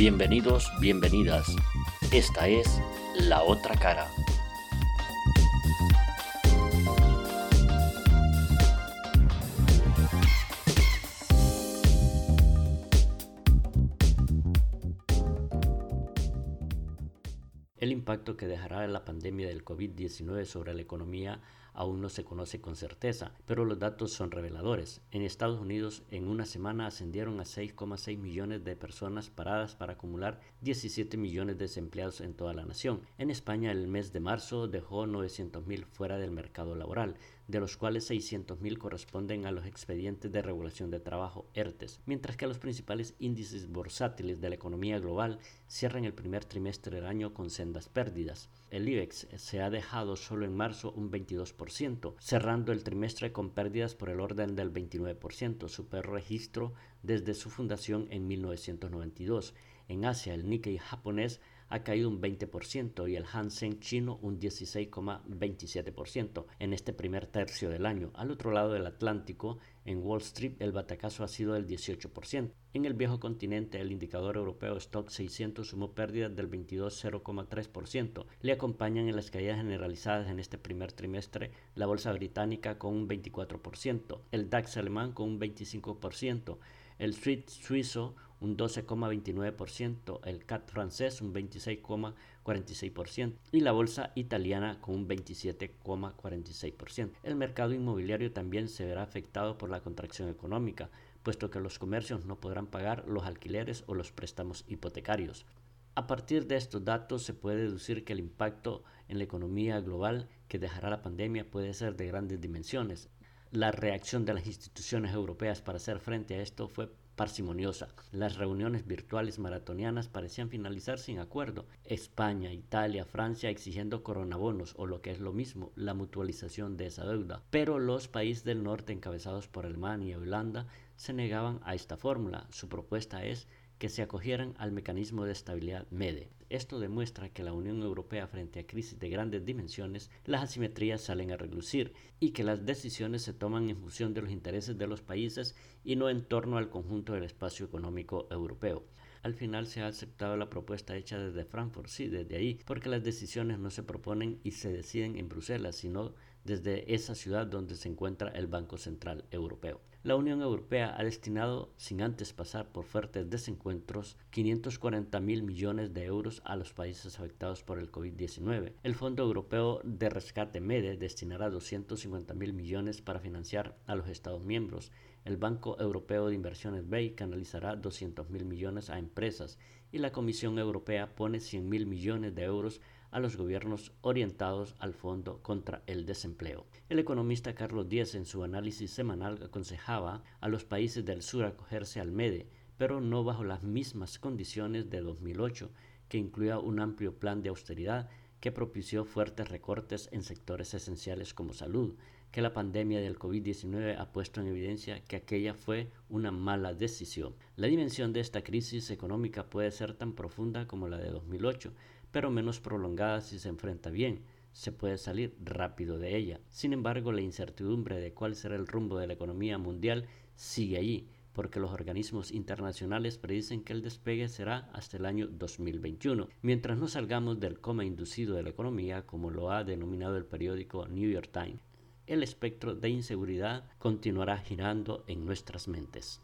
Bienvenidos, bienvenidas. Esta es La Otra Cara. El impacto que dejará la pandemia del COVID-19 sobre la economía aún no se conoce con certeza, pero los datos son reveladores. En Estados Unidos, en una semana ascendieron a 6,6 millones de personas paradas para acumular 17 millones de desempleados en toda la nación. En España, el mes de marzo dejó 900.000 fuera del mercado laboral, de los cuales 600.000 corresponden a los expedientes de regulación de trabajo ERTES, mientras que los principales índices bursátiles de la economía global cierran el primer trimestre del año con sendas pérdidas. El IBEX se ha dejado solo en marzo un 22%, cerrando el trimestre con pérdidas por el orden del 29%, su peor registro desde su fundación en 1992. En Asia, el Nikkei japonés ha caído un 20% y el Hansen chino un 16,27% en este primer tercio del año. Al otro lado del Atlántico, en Wall Street, el batacazo ha sido del 18%. En el viejo continente, el indicador europeo Stock 600 sumó pérdidas del 22,03%. Le acompañan en las caídas generalizadas en este primer trimestre la bolsa británica con un 24%, el DAX alemán con un 25%, el Street suizo un 12,29%, el CAT francés un 26,46% y la bolsa italiana con un 27,46%. El mercado inmobiliario también se verá afectado por la contracción económica, puesto que los comercios no podrán pagar los alquileres o los préstamos hipotecarios. A partir de estos datos se puede deducir que el impacto en la economía global que dejará la pandemia puede ser de grandes dimensiones. La reacción de las instituciones europeas para hacer frente a esto fue parsimoniosa. Las reuniones virtuales maratonianas parecían finalizar sin acuerdo. España, Italia, Francia exigiendo coronabonos o lo que es lo mismo, la mutualización de esa deuda. Pero los países del norte encabezados por Alemania y Holanda se negaban a esta fórmula. Su propuesta es que se acogieran al mecanismo de estabilidad MEDE. Esto demuestra que la Unión Europea frente a crisis de grandes dimensiones, las asimetrías salen a relucir y que las decisiones se toman en función de los intereses de los países y no en torno al conjunto del espacio económico europeo. Al final se ha aceptado la propuesta hecha desde Frankfurt, sí, desde ahí, porque las decisiones no se proponen y se deciden en Bruselas, sino desde esa ciudad donde se encuentra el Banco Central Europeo. La Unión Europea ha destinado, sin antes pasar por fuertes desencuentros, 540 mil millones de euros a los países afectados por el COVID-19. El Fondo Europeo de Rescate MEDE destinará 250 mil millones para financiar a los Estados miembros. El Banco Europeo de Inversiones BEI canalizará 200 mil millones a empresas y la Comisión Europea pone 100 mil millones de euros a los gobiernos orientados al Fondo contra el Desempleo. El economista Carlos Díaz en su análisis semanal aconsejaba a los países del sur acogerse al MEDE, pero no bajo las mismas condiciones de 2008, que incluía un amplio plan de austeridad que propició fuertes recortes en sectores esenciales como salud, que la pandemia del COVID-19 ha puesto en evidencia que aquella fue una mala decisión. La dimensión de esta crisis económica puede ser tan profunda como la de 2008, pero menos prolongada si se enfrenta bien. Se puede salir rápido de ella. Sin embargo, la incertidumbre de cuál será el rumbo de la economía mundial sigue allí, porque los organismos internacionales predicen que el despegue será hasta el año 2021, mientras no salgamos del coma inducido de la economía, como lo ha denominado el periódico New York Times. El espectro de inseguridad continuará girando en nuestras mentes.